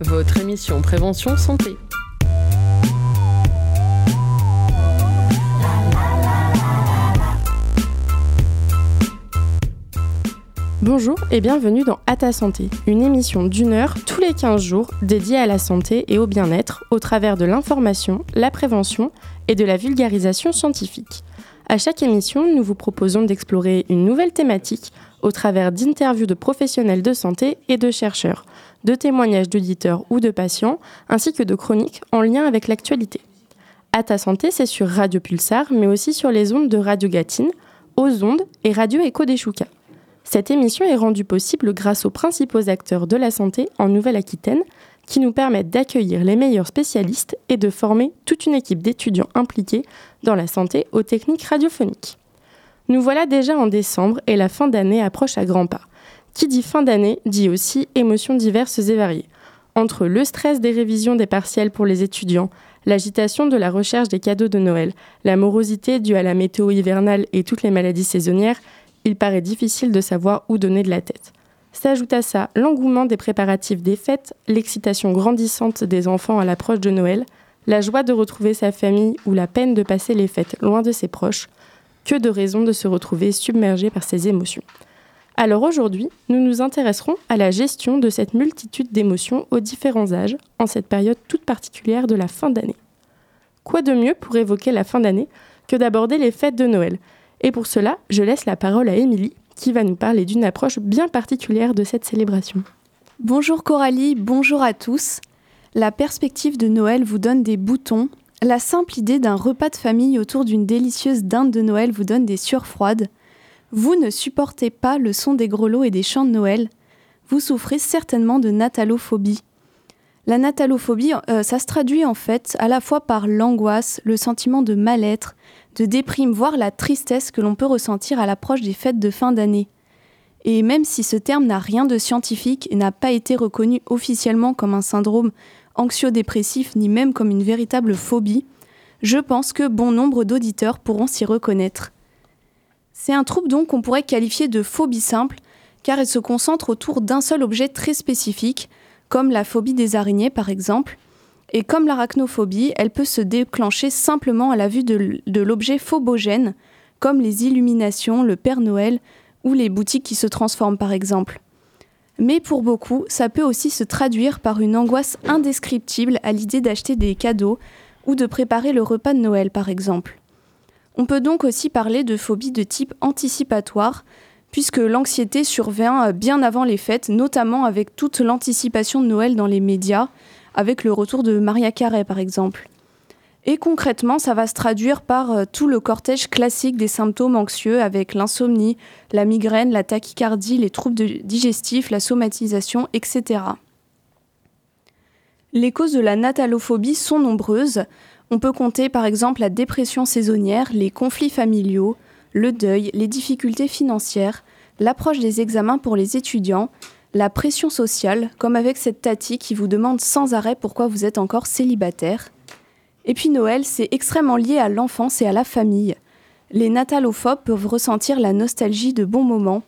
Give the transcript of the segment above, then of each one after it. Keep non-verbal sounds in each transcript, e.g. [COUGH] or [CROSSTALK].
Votre émission Prévention Santé. Bonjour et bienvenue dans À ta santé, une émission d'une heure tous les 15 jours dédiée à la santé et au bien-être au travers de l'information, la prévention et de la vulgarisation scientifique. À chaque émission, nous vous proposons d'explorer une nouvelle thématique au travers d'interviews de professionnels de santé et de chercheurs, de témoignages d'auditeurs ou de patients, ainsi que de chroniques en lien avec l'actualité. À ta santé, c'est sur Radio Pulsar, mais aussi sur les ondes de Radio Gatine, aux ondes et Radio Écho des. Cette émission est rendue possible grâce aux principaux acteurs de la santé en Nouvelle-Aquitaine qui nous permettent d'accueillir les meilleurs spécialistes et de former toute une équipe d'étudiants impliqués dans la santé aux techniques radiophoniques. Nous voilà déjà en décembre et la fin d'année approche à grands pas. Qui dit fin d'année dit aussi émotions diverses et variées. Entre le stress des révisions des partiels pour les étudiants, l'agitation de la recherche des cadeaux de Noël, la morosité due à la météo hivernale et toutes les maladies saisonnières, il paraît difficile de savoir où donner de la tête. S'ajoute à ça l'engouement des préparatifs des fêtes, l'excitation grandissante des enfants à l'approche de Noël, la joie de retrouver sa famille ou la peine de passer les fêtes loin de ses proches, que de raisons de se retrouver submergé par ces émotions. Alors aujourd'hui, nous nous intéresserons à la gestion de cette multitude d'émotions aux différents âges en cette période toute particulière de la fin d'année. Quoi de mieux pour évoquer la fin d'année que d'aborder les fêtes de Noël? Et pour cela, je laisse la parole à Émilie, qui va nous parler d'une approche bien particulière de cette célébration. Bonjour Coralie, bonjour à tous. La perspective de Noël vous donne des boutons. La simple idée d'un repas de famille autour d'une délicieuse dinde de Noël vous donne des sueurs froides. Vous ne supportez pas le son des grelots et des chants de Noël. Vous souffrez certainement de natalophobie. La natalophobie, euh, ça se traduit en fait à la fois par l'angoisse, le sentiment de mal-être, de déprime, voire la tristesse que l'on peut ressentir à l'approche des fêtes de fin d'année. Et même si ce terme n'a rien de scientifique et n'a pas été reconnu officiellement comme un syndrome anxio-dépressif ni même comme une véritable phobie, je pense que bon nombre d'auditeurs pourront s'y reconnaître. C'est un trouble donc qu'on pourrait qualifier de phobie simple, car elle se concentre autour d'un seul objet très spécifique, comme la phobie des araignées par exemple, et comme l'arachnophobie, elle peut se déclencher simplement à la vue de, l'objet phobogène, comme les illuminations, le Père Noël ou les boutiques qui se transforment par exemple. Mais pour beaucoup, ça peut aussi se traduire par une angoisse indescriptible à l'idée d'acheter des cadeaux ou de préparer le repas de Noël par exemple. On peut donc aussi parler de phobie de type anticipatoire, puisque l'anxiété survient bien avant les fêtes, notamment avec toute l'anticipation de Noël dans les médias, avec le retour de Maria Carey par exemple. Et concrètement, ça va se traduire par euh, tout le cortège classique des symptômes anxieux avec l'insomnie, la migraine, la tachycardie, les troubles digestifs, la somatisation, etc. Les causes de la natalophobie sont nombreuses. On peut compter par exemple la dépression saisonnière, les conflits familiaux, le deuil, les difficultés financières, l'approche des examens pour les étudiants, la pression sociale, comme avec cette Tati qui vous demande sans arrêt pourquoi vous êtes encore célibataire. Et puis Noël, c'est extrêmement lié à l'enfance et à la famille. Les natalophobes peuvent ressentir la nostalgie de bons moments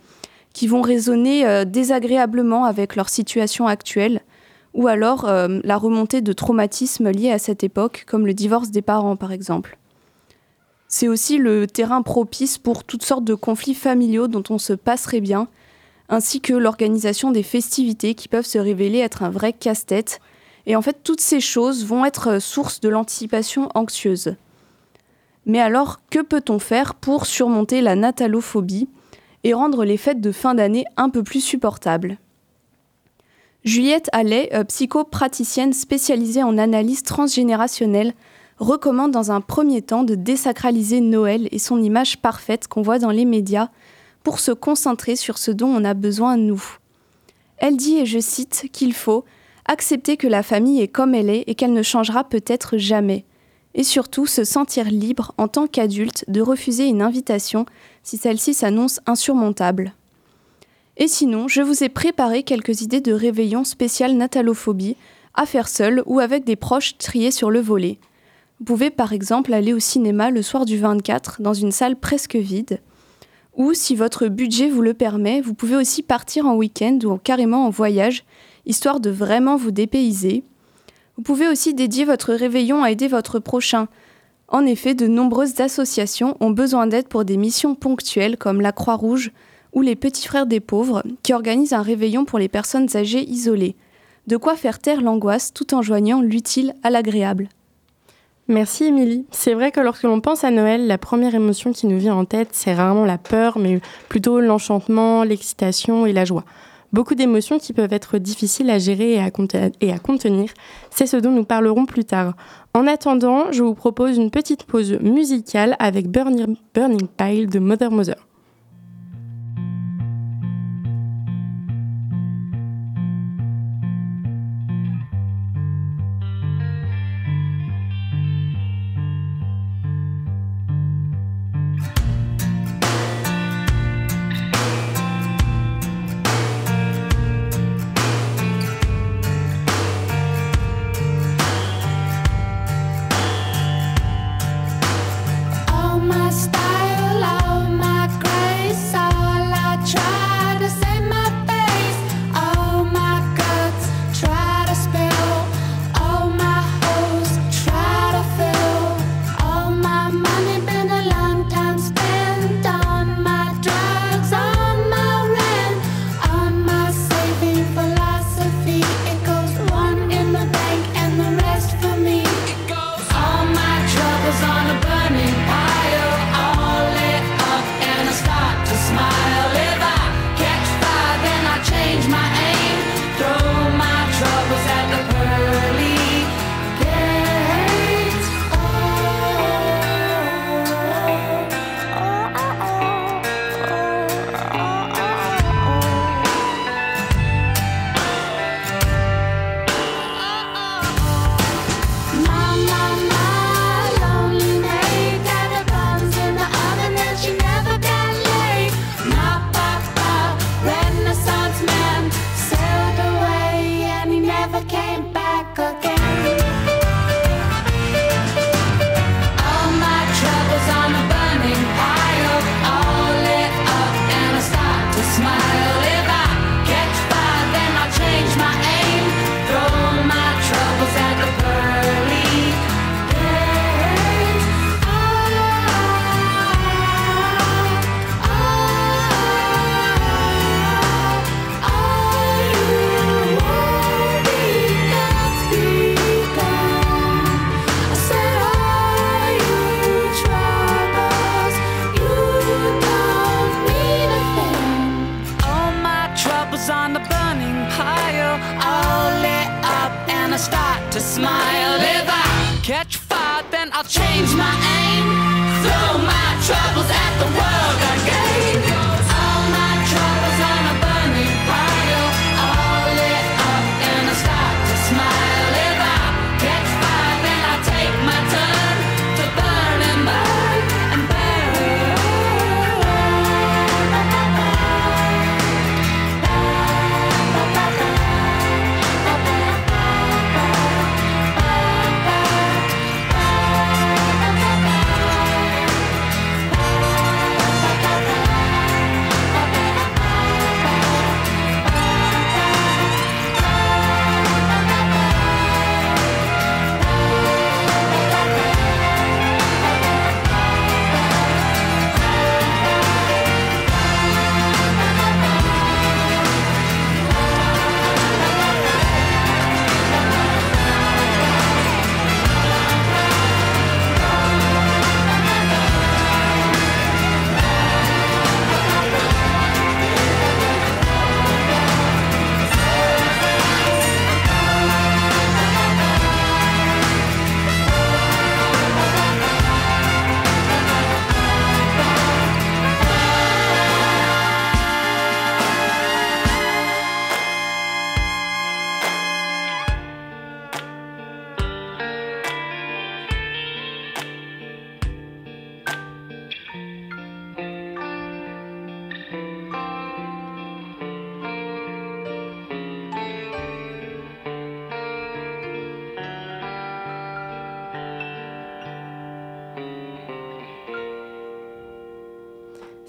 qui vont résonner euh, désagréablement avec leur situation actuelle, ou alors euh, la remontée de traumatismes liés à cette époque, comme le divorce des parents par exemple. C'est aussi le terrain propice pour toutes sortes de conflits familiaux dont on se passerait bien, ainsi que l'organisation des festivités qui peuvent se révéler être un vrai casse-tête. Et en fait, toutes ces choses vont être source de l'anticipation anxieuse. Mais alors, que peut-on faire pour surmonter la natalophobie et rendre les fêtes de fin d'année un peu plus supportables? Juliette Allais, euh, psychopraticienne spécialisée en analyse transgénérationnelle, recommande dans un premier temps de désacraliser Noël et son image parfaite qu'on voit dans les médias pour se concentrer sur ce dont on a besoin nous. Elle dit, et je cite, qu'il faut accepter que la famille est comme elle est et qu'elle ne changera peut-être jamais, et surtout se sentir libre en tant qu'adulte de refuser une invitation si celle-ci s'annonce insurmontable. Et sinon, je vous ai préparé quelques idées de réveillon spécial natalophobie à faire seul ou avec des proches triés sur le volet. Vous pouvez par exemple aller au cinéma le soir du 24 dans une salle presque vide, ou si votre budget vous le permet, vous pouvez aussi partir en week-end ou carrément en voyage, histoire de vraiment vous dépayser. Vous pouvez aussi dédier votre réveillon à aider votre prochain. En effet, de nombreuses associations ont besoin d'aide pour des missions ponctuelles comme la Croix-Rouge ou les Petits Frères des Pauvres qui organisent un réveillon pour les personnes âgées isolées. De quoi faire taire l'angoisse tout en joignant l'utile à l'agréable. Merci Émilie. C'est vrai que lorsque l'on pense à Noël, la première émotion qui nous vient en tête, c'est rarement la peur, mais plutôt l'enchantement, l'excitation et la joie. Beaucoup d'émotions qui peuvent être difficiles à gérer et à, contenir. C'est ce dont nous parlerons plus tard. En attendant, je vous propose une petite pause musicale avec Burning, Pile de Mother Mother.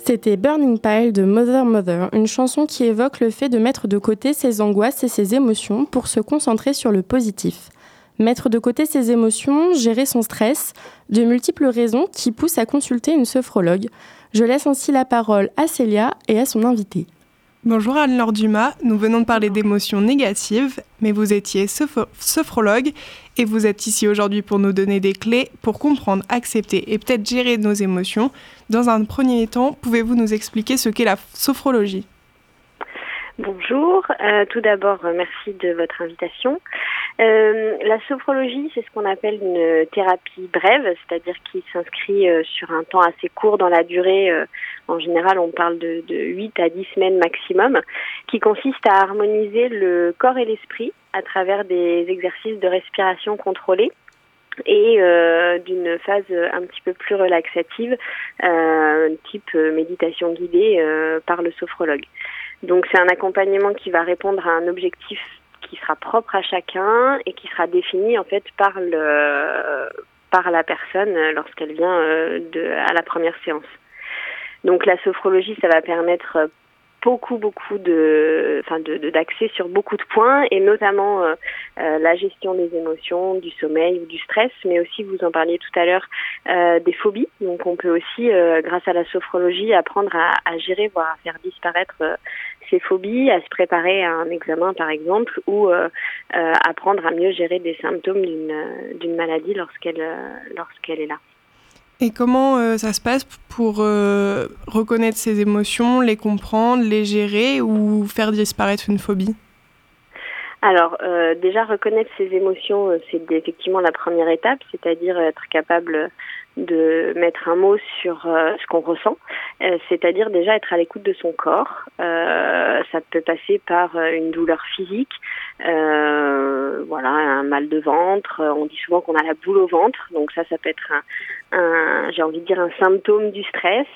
C'était Burning Pile de Mother Mother, une chanson qui évoque le fait de mettre de côté ses angoisses et ses émotions pour se concentrer sur le positif. Mettre de côté ses émotions, gérer son stress, de multiples raisons qui poussent à consulter une sophrologue. Je laisse ainsi la parole à Célia et à son invité. Bonjour Anne-Laure Dumas, nous venons de parler d'émotions négatives, mais vous étiez sophrologue et vous êtes ici aujourd'hui pour nous donner des clés pour comprendre, accepter et peut-être gérer nos émotions. Dans un premier temps, pouvez-vous nous expliquer ce qu'est la sophrologie? Bonjour, euh, tout d'abord euh, merci de votre invitation. Euh, la sophrologie, c'est ce qu'on appelle une thérapie brève, c'est-à-dire qui s'inscrit sur un temps assez court dans la durée. en général, on parle de, de 8 à 10 semaines maximum, qui consiste à harmoniser le corps et l'esprit à travers des exercices de respiration contrôlés et d'une phase un petit peu plus relaxative, euh, type méditation guidée par le sophrologue. Donc c'est un accompagnement qui va répondre à un objectif qui sera propre à chacun et qui sera défini en fait par le par la personne lorsqu'elle vient de à la première séance. Donc la sophrologie, ça va permettre beaucoup beaucoup de enfin de d'accès sur beaucoup de points et notamment euh, euh, la gestion des émotions, du sommeil ou du stress, mais aussi vous en parliez tout à l'heure euh, des phobies. Donc on peut aussi grâce à la sophrologie apprendre à gérer voire à faire disparaître ses phobies, à se préparer à un examen par exemple ou apprendre à mieux gérer des symptômes d'une d'une maladie lorsqu'elle lorsqu'elle est là. Et comment euh, ça se passe pour euh, reconnaître ses émotions, les comprendre, les gérer ou faire disparaître une phobie? Alors, euh, déjà reconnaître ses émotions, c'est effectivement la première étape, c'est-à-dire être capable de mettre un mot sur euh, ce qu'on ressent, euh, c'est-à-dire déjà être à l'écoute de son corps. Euh, ça peut passer par une douleur physique, voilà, un mal de ventre. On dit souvent qu'on a la boule au ventre, donc ça, ça peut être un, j'ai envie de dire un symptôme du stress,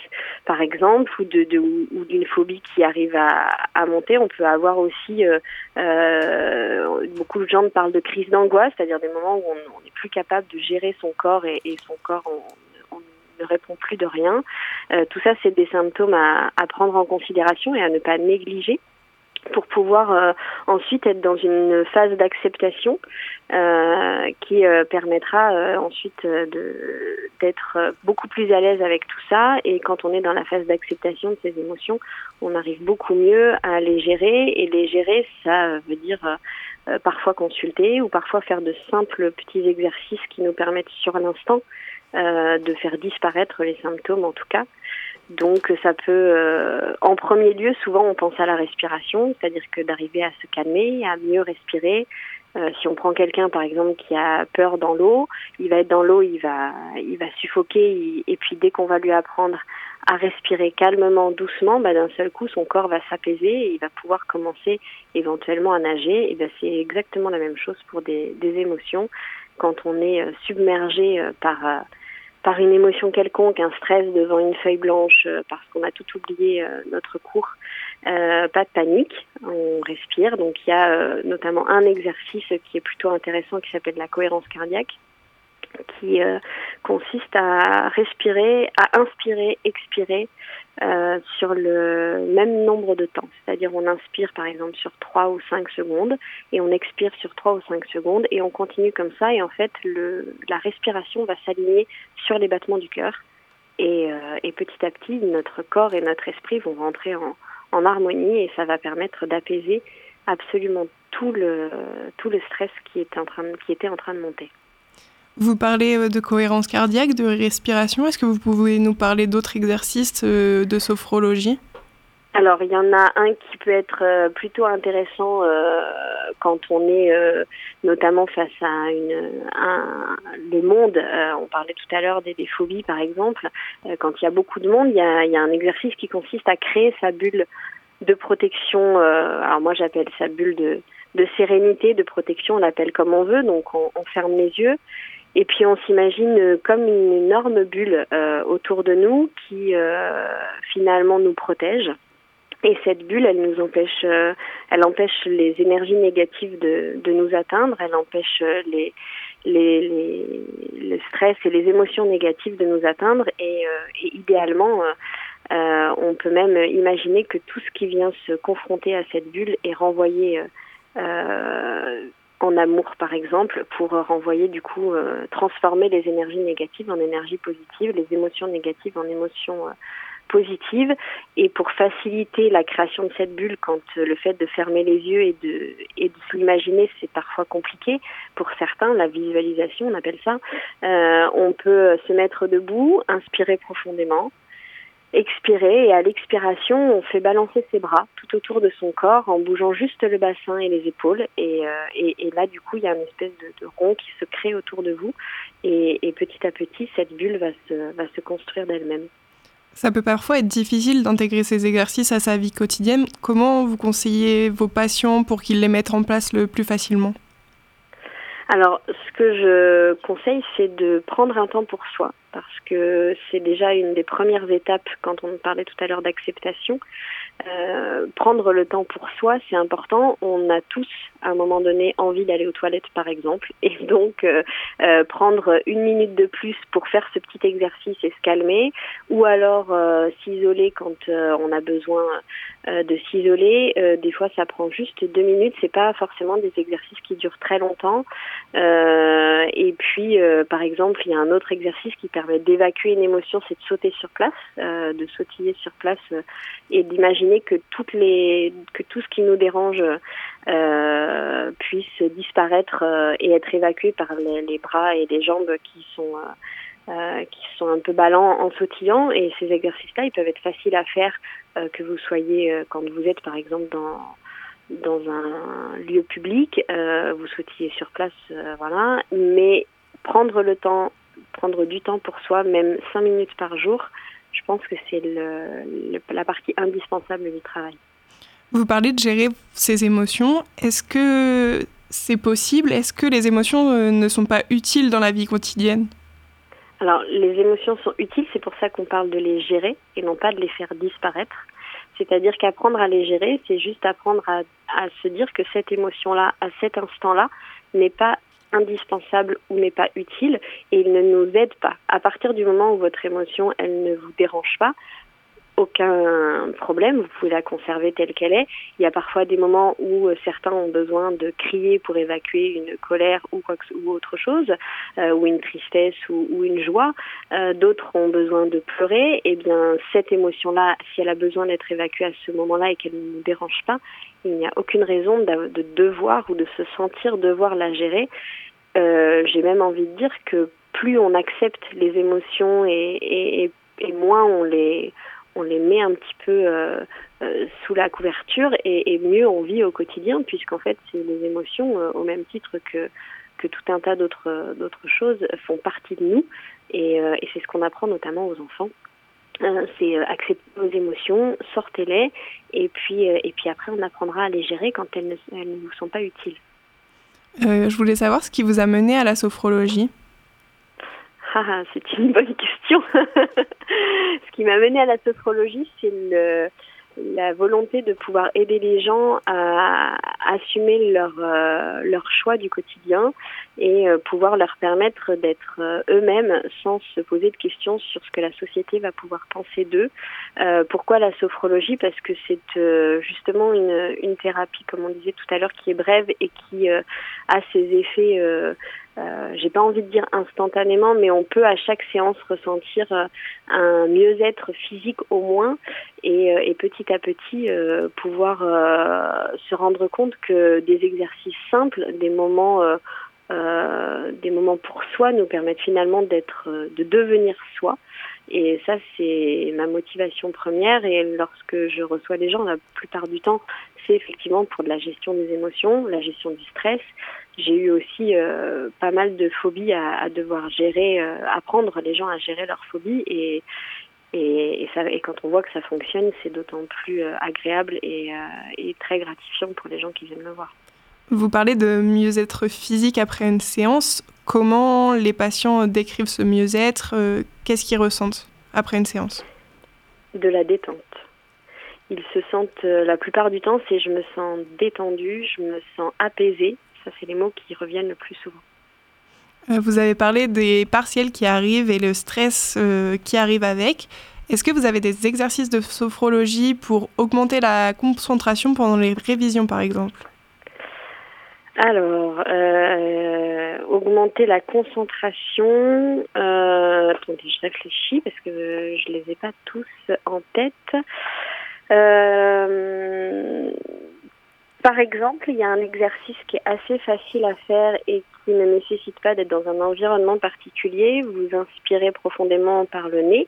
par exemple, ou de, ou d'une phobie qui arrive à, à, monter. On peut avoir aussi beaucoup de gens parlent de crise d'angoisse, c'est-à-dire des moments où on n'est plus capable de gérer son corps et, son corps on, ne répond plus de rien. Euh, tout ça, c'est des symptômes à, prendre en considération et à ne pas négliger pour pouvoir euh, ensuite être dans une phase d'acceptation euh, qui permettra ensuite d'être beaucoup plus à l'aise avec tout ça et quand on est dans la phase d'acceptation de ces émotions on arrive beaucoup mieux à les gérer et les gérer ça veut dire parfois consulter ou parfois faire de simples petits exercices qui nous permettent sur l'instant euh, de faire disparaître les symptômes en tout cas. Donc ça peut, euh, en premier lieu, souvent on pense à la respiration, c'est-à-dire que d'arriver à se calmer, à mieux respirer. Euh, si on prend quelqu'un par exemple qui a peur dans l'eau, il va être dans l'eau, il va, il va suffoquer, et puis dès qu'on va lui apprendre à respirer calmement, doucement, bah, d'un seul coup son corps va s'apaiser et il va pouvoir commencer éventuellement à nager. Et ben c'est exactement la même chose pour des, des émotions. Quand on est submergé par par une émotion quelconque, un stress devant une feuille blanche euh, parce qu'on a tout oublié euh, notre cours, euh, pas de panique, on respire. Donc il y a notamment un exercice qui est plutôt intéressant qui s'appelle la cohérence cardiaque qui consiste à respirer, à inspirer, expirer euh, sur le même nombre de temps. C'est-à-dire on inspire par exemple sur 3 ou 5 secondes et on expire sur 3 ou 5 secondes et on continue comme ça et en fait le, la respiration va s'aligner sur les battements du cœur et, euh, et, petit à petit notre corps et notre esprit vont rentrer en, en harmonie et ça va permettre d'apaiser absolument tout le, tout le stress qui, est en train, qui était en train de monter. Vous parlez euh, de cohérence cardiaque, de respiration. Est-ce que vous pouvez nous parler d'autres exercices euh, de sophrologie? Alors, il y en a un qui peut être euh, plutôt intéressant quand on est notamment face à une, un, le monde. on parlait tout à l'heure des, phobies, par exemple. quand il y a beaucoup de monde, il y a, un exercice qui consiste à créer sa bulle de protection. alors moi, j'appelle sa bulle de, de sérénité, de protection. On l'appelle comme on veut. Donc, on, on ferme les yeux et puis on s'imagine comme une énorme bulle euh, autour de nous qui euh, finalement nous protège. Et cette bulle, elle nous empêche, euh, elle empêche les énergies négatives de, de nous atteindre, elle empêche les, les, le stress et les émotions négatives de nous atteindre. Et idéalement, on peut même imaginer que tout ce qui vient se confronter à cette bulle est renvoyé en amour par exemple pour renvoyer du coup transformer les énergies négatives en énergies positives, les émotions négatives en émotions positive et pour faciliter la création de cette bulle quand euh, le fait de fermer les yeux et de, et de s'imaginer c'est parfois compliqué. Pour certains la visualisation on appelle ça euh, on peut se mettre debout inspirer profondément expirer et à l'expiration on fait balancer ses bras tout autour de son corps en bougeant juste le bassin et les épaules et, euh, et, là du coup il y a une espèce de, de, rond qui se crée autour de vous et, et petit à petit cette bulle va se, va se construire d'elle-même. Ça peut parfois être difficile d'intégrer ces exercices à sa vie quotidienne. Comment vous conseillez vos patients pour qu'ils les mettent en place le plus facilement? Alors, ce que je conseille, c'est de prendre un temps pour soi, parce que c'est déjà une des premières étapes quand on parlait tout à l'heure d'acceptation. Euh, prendre le temps pour soi, c'est important. On a tous, à un moment donné, envie d'aller aux toilettes, par exemple, et donc euh, euh, prendre une minute de plus pour faire ce petit exercice et se calmer, ou alors euh, s'isoler quand euh, on a besoin euh, de s'isoler. des fois, ça prend juste deux minutes. C'est pas forcément des exercices qui durent très longtemps. et puis, par exemple, il y a un autre exercice qui permet d'évacuer une émotion, c'est de sauter sur place, de sautiller sur place et d'imaginer que toutes les que tout ce qui nous dérange euh, puisse disparaître euh, et être évacué par les, bras et les jambes qui sont euh, euh, qui sont un peu ballants en sautillant et ces exercices-là ils peuvent être faciles à faire euh, que vous soyez euh, quand vous êtes par exemple dans dans un lieu public vous sautillez sur place voilà mais prendre le temps prendre du temps pour soi même cinq minutes par jour je pense que c'est la partie indispensable du travail. Vous parlez de gérer ses émotions. Est-ce que c'est possible? Est-ce que les émotions euh, ne sont pas utiles dans la vie quotidienne? Alors, les émotions sont utiles, c'est pour ça qu'on parle de les gérer et non pas de les faire disparaître. C'est-à-dire qu'apprendre à les gérer, c'est juste apprendre à, se dire que cette émotion-là, à cet instant-là, n'est pas indispensable ou n'est pas utile et il ne nous aide pas. À partir du moment où votre émotion, elle ne vous dérange pas, aucun problème, vous pouvez la conserver telle qu'elle est. Il y a parfois des moments où euh, certains ont besoin de crier pour évacuer une colère ou, quoi que, ou autre chose, euh, ou une tristesse ou, une joie. Euh, D'autres ont besoin de pleurer. Et eh bien, cette émotion-là, si elle a besoin d'être évacuée à ce moment-là et qu'elle ne nous dérange pas, il n'y a aucune raison de, de devoir ou de se sentir devoir la gérer. J'ai même envie de dire que plus on accepte les émotions et moins on les on les met un petit peu euh, euh, sous la couverture et, mieux on vit au quotidien puisqu'en fait c'est les émotions euh, au même titre que que tout un tas d'autres choses font partie de nous. Et, c'est ce qu'on apprend notamment aux enfants. C'est accepter nos émotions sortez-les et puis et puis après on apprendra à les gérer quand elles ne, elles ne vous sont pas utiles. Je voulais savoir ce qui vous a mené à la sophrologie ah, c'est une bonne question. [LAUGHS] Ce qui m'a mené à la sophrologie, c'est la volonté de pouvoir aider les gens à, assumer leur, euh, leur choix du quotidien et euh, pouvoir leur permettre d'être euh, eux-mêmes sans se poser de questions sur ce que la société va pouvoir penser d'eux. Euh, pourquoi la sophrologie? Parce que c'est euh, justement une, une thérapie, comme on disait tout à l'heure, qui est brève et qui euh, a ses effets euh, j'ai pas envie de dire instantanément, mais on peut à chaque séance ressentir un mieux-être physique au moins et, et, petit à petit pouvoir se rendre compte que des exercices simples, des moments, euh, des moments pour soi nous permettent finalement d'être, de devenir soi. Et ça, c'est ma motivation première. Et lorsque je reçois des gens, la plupart du temps, c'est effectivement pour de la gestion des émotions, la gestion du stress, j'ai eu aussi euh, pas mal de phobies à, devoir gérer, euh, apprendre les gens à gérer leurs phobies et, quand on voit que ça fonctionne, c'est d'autant plus euh, agréable et, euh, et très gratifiant pour les gens qui viennent me voir. Vous parlez de mieux-être physique après une séance. Comment les patients décrivent ce mieux-être euh, Qu'est-ce qu'ils ressentent après une séance? De la détente. Ils se sentent, euh, la plupart du temps, c'est je me sens détendue, je me sens apaisée, ça, c'est les mots qui reviennent le plus souvent. Euh, vous avez parlé des partiels qui arrivent et le stress euh, qui arrive avec. Est-ce que vous avez des exercices de sophrologie pour augmenter la concentration pendant les révisions, par exemple? Alors, euh, augmenter la concentration. Euh, attendez, je réfléchis parce que je les ai pas tous en tête. Euh, par exemple, il y a un exercice qui est assez facile à faire et qui ne nécessite pas d'être dans un environnement particulier. Vous inspirez profondément par le nez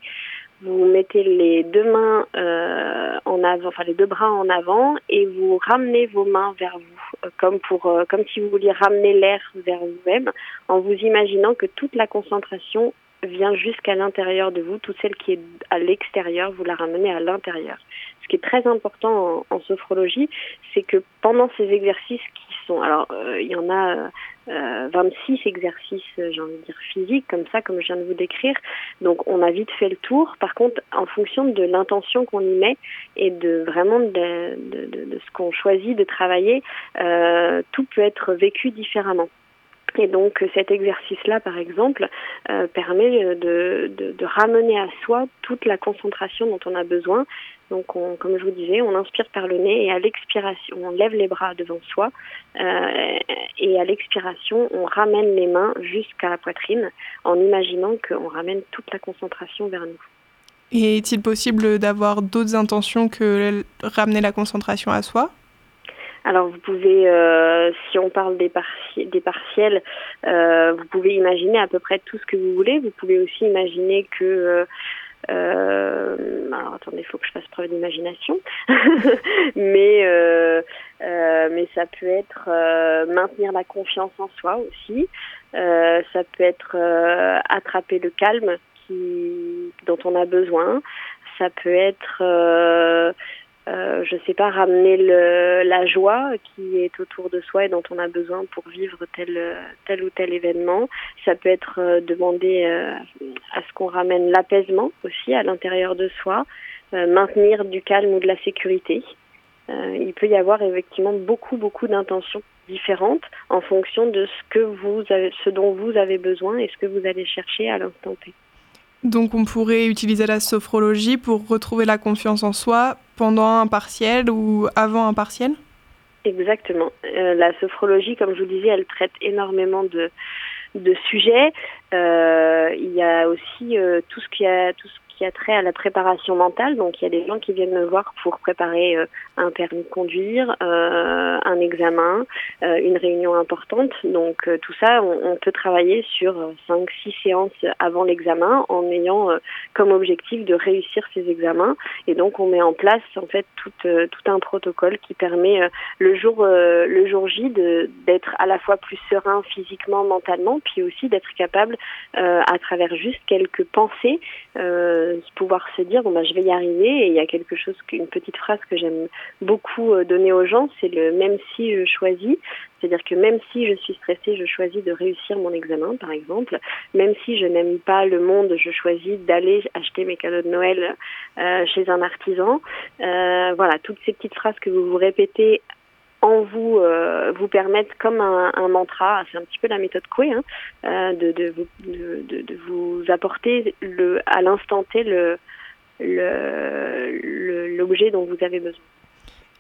vous mettez les deux mains euh, en avant, enfin les deux bras en avant, et vous ramenez vos mains vers vous, comme pour, euh, comme si vous vouliez ramener l'air vers vous-même, en vous imaginant que toute la concentration vient jusqu'à l'intérieur de vous, toute celle qui est à l'extérieur, vous la ramenez à l'intérieur. Ce qui est très important en, sophrologie, c'est que pendant ces exercices qui sont, alors il y en a euh, 26 exercices, j'ai envie de dire physiques, comme ça, comme je viens de vous décrire. Donc on a vite fait le tour. Par contre, en fonction de l'intention qu'on y met et de vraiment de, ce qu'on choisit de travailler, euh, tout peut être vécu différemment. Et donc cet exercice-là, par exemple, euh, permet de, ramener à soi toute la concentration dont on a besoin donc, comme je vous disais, on inspire par le nez et à l'expiration, on lève les bras devant soi euh, et à l'expiration, on ramène les mains jusqu'à la poitrine en imaginant qu'on ramène toute la concentration vers nous. Et est-il possible d'avoir d'autres intentions que ramener la concentration à soi? Alors vous pouvez, euh, si on parle des, des partiels, euh, vous pouvez imaginer à peu près tout ce que vous voulez. Vous pouvez aussi imaginer que euh, alors attendez, il faut que je fasse preuve d'imagination. [LAUGHS] mais euh, euh, mais ça peut être euh, maintenir la confiance en soi aussi. Euh, ça peut être euh, attraper le calme qui dont on a besoin. Ça peut être euh, je sais pas, ramener la joie qui est autour de soi et dont on a besoin pour vivre tel, tel ou tel événement. Ça peut être euh, demander euh, à ce qu'on ramène l'apaisement aussi à l'intérieur de soi, euh, maintenir du calme ou de la sécurité. il peut y avoir effectivement beaucoup, beaucoup d'intentions différentes en fonction de ce que vous avez, ce dont vous avez besoin et ce que vous allez chercher à l'instant T. Donc on pourrait utiliser la sophrologie pour retrouver la confiance en soi pendant un partiel ou avant un partiel? Exactement. Euh, la sophrologie, comme je vous disais, elle traite énormément de, de sujets. Euh, il y a aussi euh, tout ce qui a qui a trait à la préparation mentale. Donc il y a des gens qui viennent me voir pour préparer euh, un permis de conduire, euh, un examen, euh, une réunion importante. Donc tout ça, on, peut travailler sur 5-6 séances avant l'examen en ayant comme objectif de réussir ces examens. Et donc on met en place en fait tout, un protocole qui permet le jour le jour J d'être à la fois plus serein physiquement, mentalement, puis aussi d'être capable à travers juste quelques pensées pouvoir se dire bon bah je vais y arriver et il y a quelque chose une petite phrase que j'aime beaucoup euh, donner aux gens c'est le même si je choisis c'est-à-dire que même si je suis stressée, je choisis de réussir mon examen, par exemple. Même si je n'aime pas le monde, je choisis d'aller acheter mes cadeaux de Noël euh, chez un artisan. Euh, voilà, toutes ces petites phrases que vous vous répétez en vous euh, vous permettent comme un, un mantra, c'est un petit peu la méthode Coué, hein, euh, de, de, de, de, vous apporter le, à l'instant T le, l'objet dont vous avez besoin.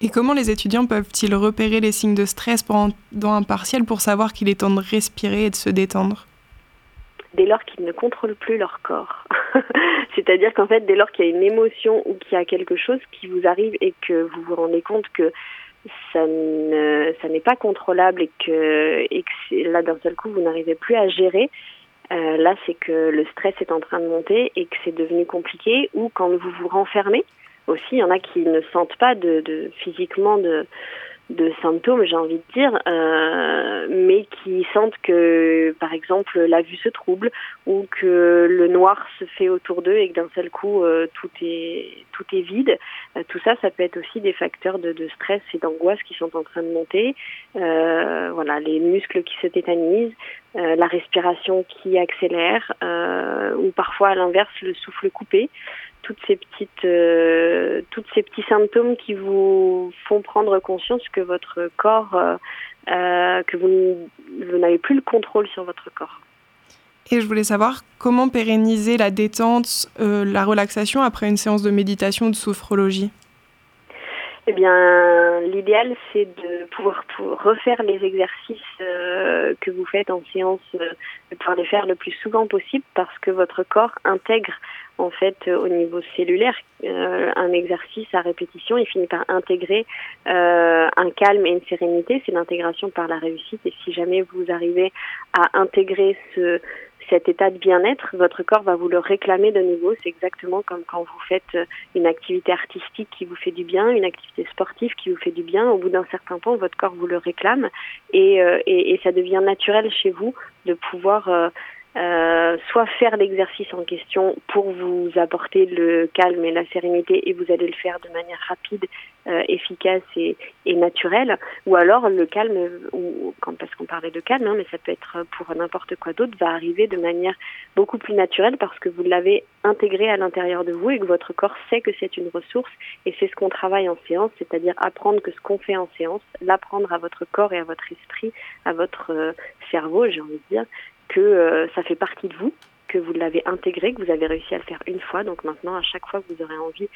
Et comment les étudiants peuvent-ils repérer les signes de stress pendant un partiel pour savoir qu'il est temps de respirer et de se détendre? Dès lors qu'ils ne contrôlent plus leur corps. [LAUGHS] C'est-à-dire qu'en fait, dès lors qu'il y a une émotion ou qu'il y a quelque chose qui vous arrive et que vous vous rendez compte que ça ne ça n'est pas contrôlable et que, et que là d'un seul coup vous n'arrivez plus à gérer. Euh, là c'est que le stress est en train de monter et que c'est devenu compliqué ou quand vous vous renfermez aussi il y en a qui ne sentent pas de, de physiquement de de symptômes, j'ai envie de dire, euh, mais qui sentent que, par exemple, la vue se trouble ou que le noir se fait autour d'eux et que d'un seul coup euh, tout est tout est vide. Euh, tout ça, ça peut être aussi des facteurs de, de stress et d'angoisse qui sont en train de monter. Euh, voilà, les muscles qui se tétanisent, euh, la respiration qui accélère, ou parfois à l'inverse le souffle coupé toutes ces petites, euh, toutes ces petits symptômes qui vous font prendre conscience que votre corps, euh, euh, que vous, n'avez plus le contrôle sur votre corps. Et je voulais savoir comment pérenniser la détente, la relaxation après une séance de méditation ou de sophrologie. Eh bien, l'idéal, c'est de pouvoir refaire les exercices euh, que vous faites en séance, euh, de pouvoir les faire le plus souvent possible parce que votre corps intègre en fait au niveau cellulaire un exercice à répétition. Il finit par intégrer un calme et une sérénité. C'est l'intégration par la réussite. Et si jamais vous arrivez à intégrer ce cet état de bien-être, votre corps va vous le réclamer de nouveau. C'est exactement comme quand vous faites euh, une activité artistique qui vous fait du bien, une activité sportive qui vous fait du bien. Au bout d'un certain temps, votre corps vous le réclame et, euh, et, et ça devient naturel chez vous de pouvoir euh, soit faire l'exercice en question pour vous apporter le calme et la sérénité et vous allez le faire de manière rapide, euh, efficace et, et, naturelle, ou alors le calme, ou, quand, parce qu'on parlait de calme, hein, mais ça peut être pour n'importe quoi d'autre, va arriver de manière beaucoup plus naturelle parce que vous l'avez intégré à l'intérieur de vous et que votre corps sait que c'est une ressource et c'est ce qu'on travaille en séance, c'est-à-dire apprendre que ce qu'on fait en séance, l'apprendre à votre corps et à votre esprit, à votre euh, cerveau, j'ai envie de dire, que euh, ça fait partie de vous, que vous l'avez intégré, que vous avez réussi à le faire une fois. Donc maintenant, à chaque fois que vous aurez envie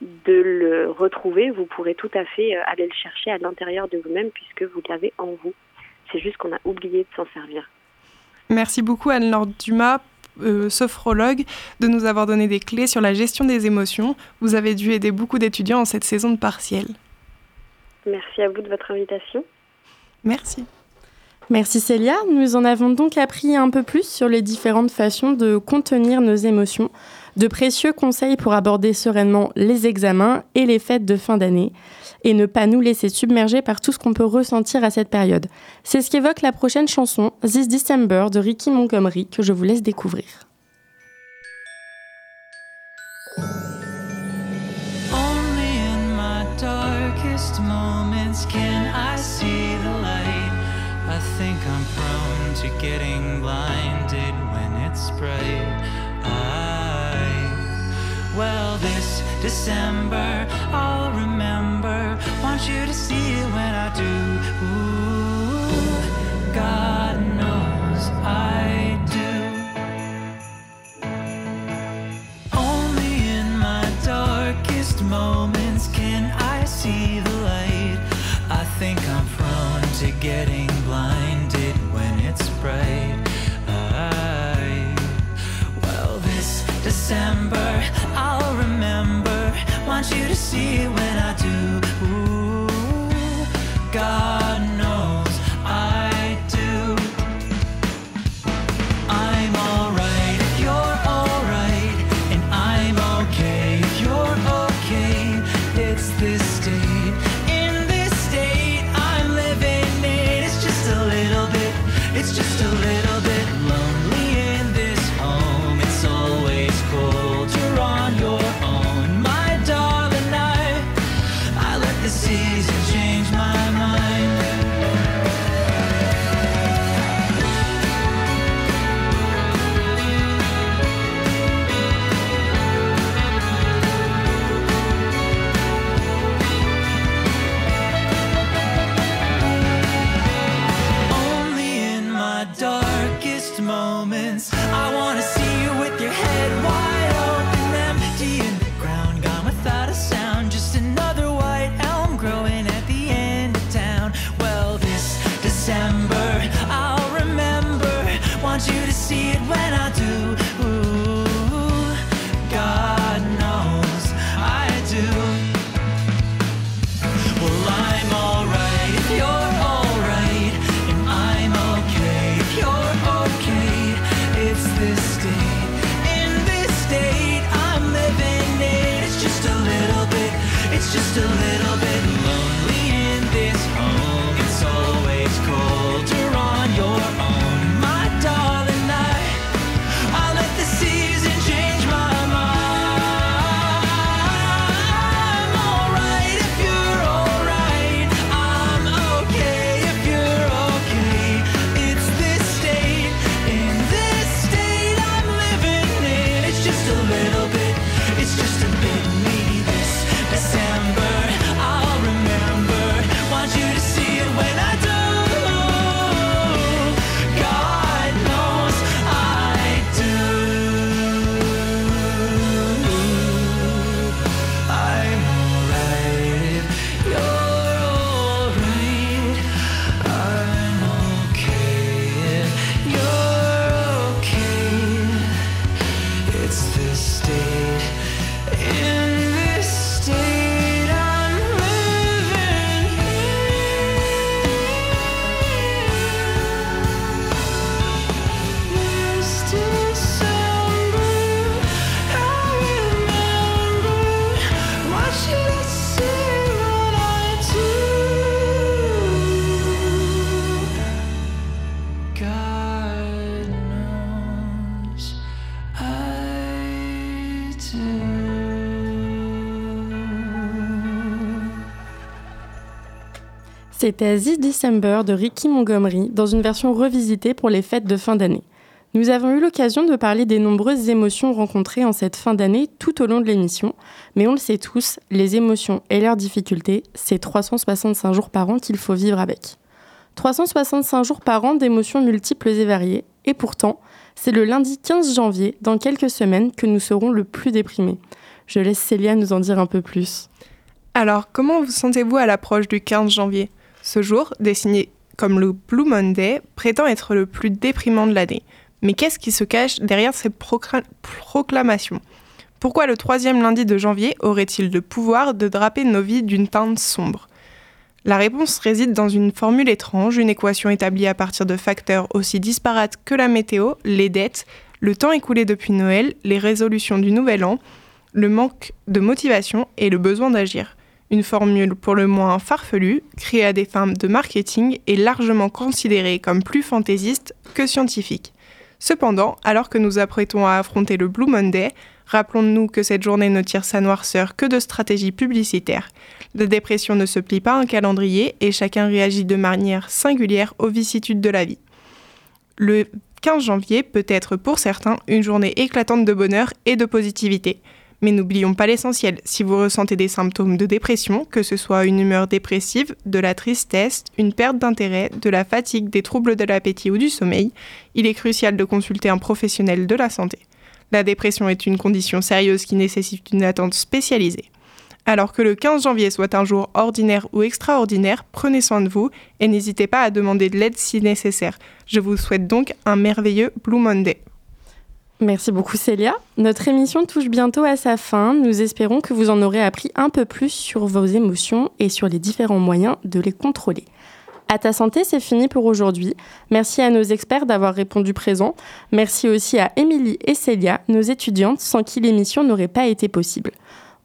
de le retrouver, vous pourrez tout à fait euh, aller le chercher à l'intérieur de vous-même puisque vous l'avez en vous. C'est juste qu'on a oublié de s'en servir. Merci beaucoup Anne-Laure Dumas, euh, sophrologue, de nous avoir donné des clés sur la gestion des émotions. Vous avez dû aider beaucoup d'étudiants en cette saison de partiel. Merci à vous de votre invitation. Merci. Merci Célia. Nous en avons donc appris un peu plus sur les différentes façons de contenir nos émotions, de précieux conseils pour aborder sereinement les examens et les fêtes de fin d'année, et ne pas nous laisser submerger par tout ce qu'on peut ressentir à cette période. C'est ce qu'évoque la prochaine chanson, This December de Ricky Montgomery, que je vous laisse découvrir. Getting blinded when it's bright. I, well, this December I'll remember. Want you to see it when I do. Ooh, God knows I see when I do. moments. I wanna see you with your head wide open, empty in the ground, gone without a sound. Just another white elm growing at the end of town. Well, this December I'll remember. Want you to see it when I do. C'était This December de Ricky Montgomery dans une version revisitée pour les fêtes de fin d'année. Nous avons eu l'occasion de parler des nombreuses émotions rencontrées en cette fin d'année tout au long de l'émission, mais on le sait tous, les émotions et leurs difficultés, c'est 365 jours par an qu'il faut vivre avec. 365 jours par an d'émotions multiples et variées, et pourtant, c'est le lundi 15 janvier, dans quelques semaines, que nous serons le plus déprimés. Je laisse Célia nous en dire un peu plus. Alors, comment vous sentez-vous à l'approche du 15 janvier? Ce jour, dessiné comme le Blue Monday, prétend être le plus déprimant de l'année. Mais qu'est-ce qui se cache derrière ces proclamations Pourquoi le troisième lundi de janvier aurait-il le pouvoir de draper nos vies d'une teinte sombre? La réponse réside dans une formule étrange, une équation établie à partir de facteurs aussi disparates que la météo, les dettes, le temps écoulé depuis Noël, les résolutions du Nouvel An, le manque de motivation et le besoin d'agir. Une formule pour le moins farfelue, créée à des fins de marketing et largement considérée comme plus fantaisiste que scientifique. Cependant, alors que nous apprêtons à affronter le Blue Monday, rappelons-nous que cette journée ne tire sa noirceur que de stratégies publicitaires. La dépression ne se plie pas à un calendrier et chacun réagit de manière singulière aux vicissitudes de la vie. Le 15 janvier peut être pour certains une journée éclatante de bonheur et de positivité. Mais n'oublions pas l'essentiel. Si vous ressentez des symptômes de dépression, que ce soit une humeur dépressive, de la tristesse, une perte d'intérêt, de la fatigue, des troubles de l'appétit ou du sommeil, il est crucial de consulter un professionnel de la santé. La dépression est une condition sérieuse qui nécessite une attente spécialisée. Alors que le 15 janvier soit un jour ordinaire ou extraordinaire, prenez soin de vous et n'hésitez pas à demander de l'aide si nécessaire. Je vous souhaite donc un merveilleux Blue Monday. Merci beaucoup Célia. Notre émission touche bientôt à sa fin. Nous espérons que vous en aurez appris un peu plus sur vos émotions et sur les différents moyens de les contrôler. À ta santé, c'est fini pour aujourd'hui. Merci à nos experts d'avoir répondu présent. Merci aussi à Émilie et Célia, nos étudiantes, sans qui l'émission n'aurait pas été possible.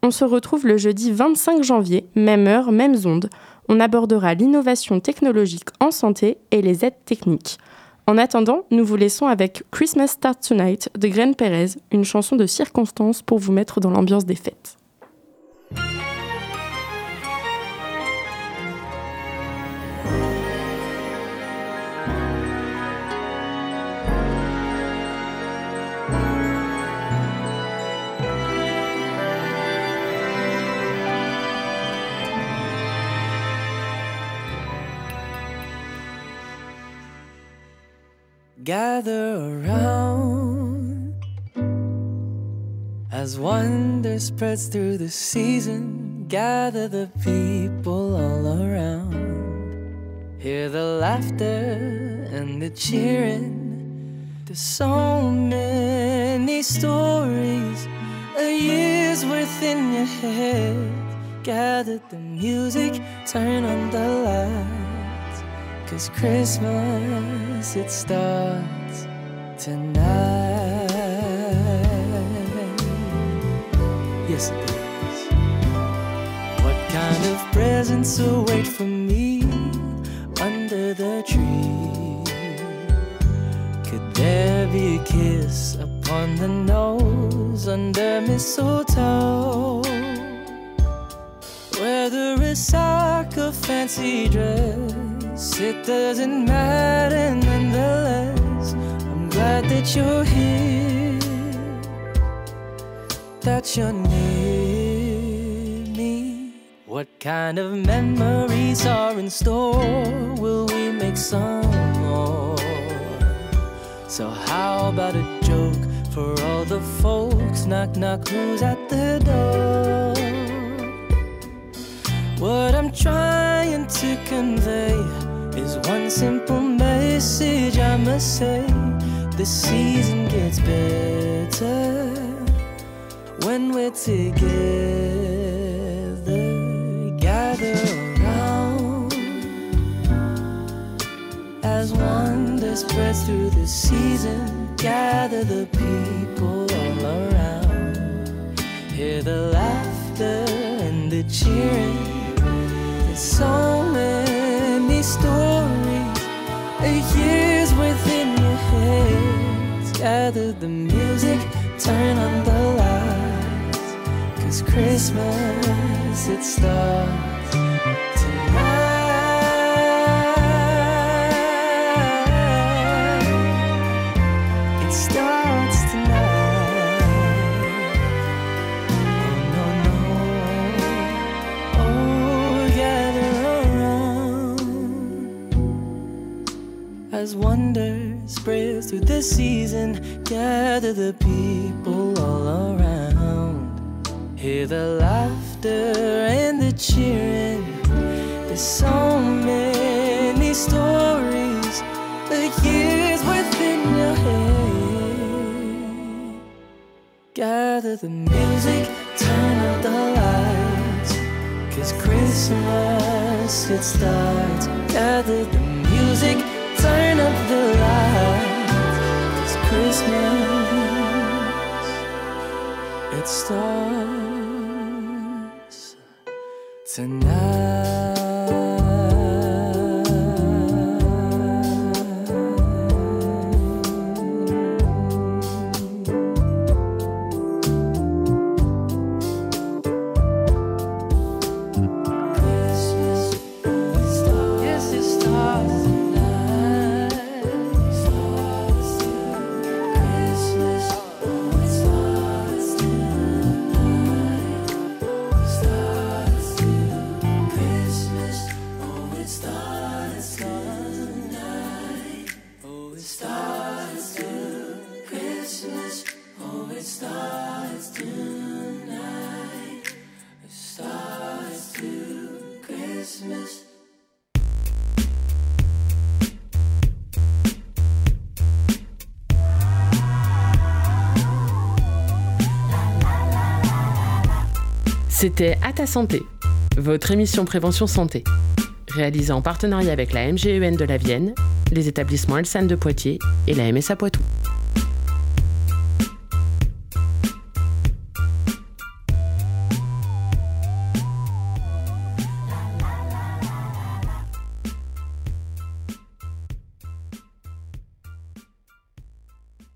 On se retrouve le jeudi 25 janvier, même heure, même onde. On abordera l'innovation technologique en santé et les aides techniques. En attendant, nous vous laissons avec Christmas Start Tonight de Gren Perez, une chanson de circonstance pour vous mettre dans l'ambiance des fêtes. Gather around as wonder spreads through the season. Gather the people all around. Hear the laughter and the cheering. There's so many stories, a year's within your head. Gather the music, turn on the light. Cause Christmas, it starts tonight. Yes, it does. What kind of presents await for me under the tree? Could there be a kiss upon the nose under mistletoe? Whether it's sock or fancy dress it doesn't matter nonetheless. Glad that you're here, that you're near me. What kind of memories are in store? Will we make some more? So, how about a joke for all the folks? Knock, knock, who's at the door? What I'm trying to convey is one simple message I must say. The season gets better when we're together. Gather around as wonder spreads through the season. Gather the people all around. Hear the laughter and the cheering. There's so many stories, a head gather the music, turn on the lights. Cause Christmas, it starts. Gather the people all around. Hear the laughter and the cheering. There's so many stories, the years within your head. Gather the music, turn up the lights. Cause Christmas it starts. Gather the music, turn up the Christmas it starts tonight. C'était À ta santé, votre émission Prévention Santé, réalisée en partenariat avec la MGEN de la Vienne, les établissements Elsan de Poitiers et la MSA Poitou.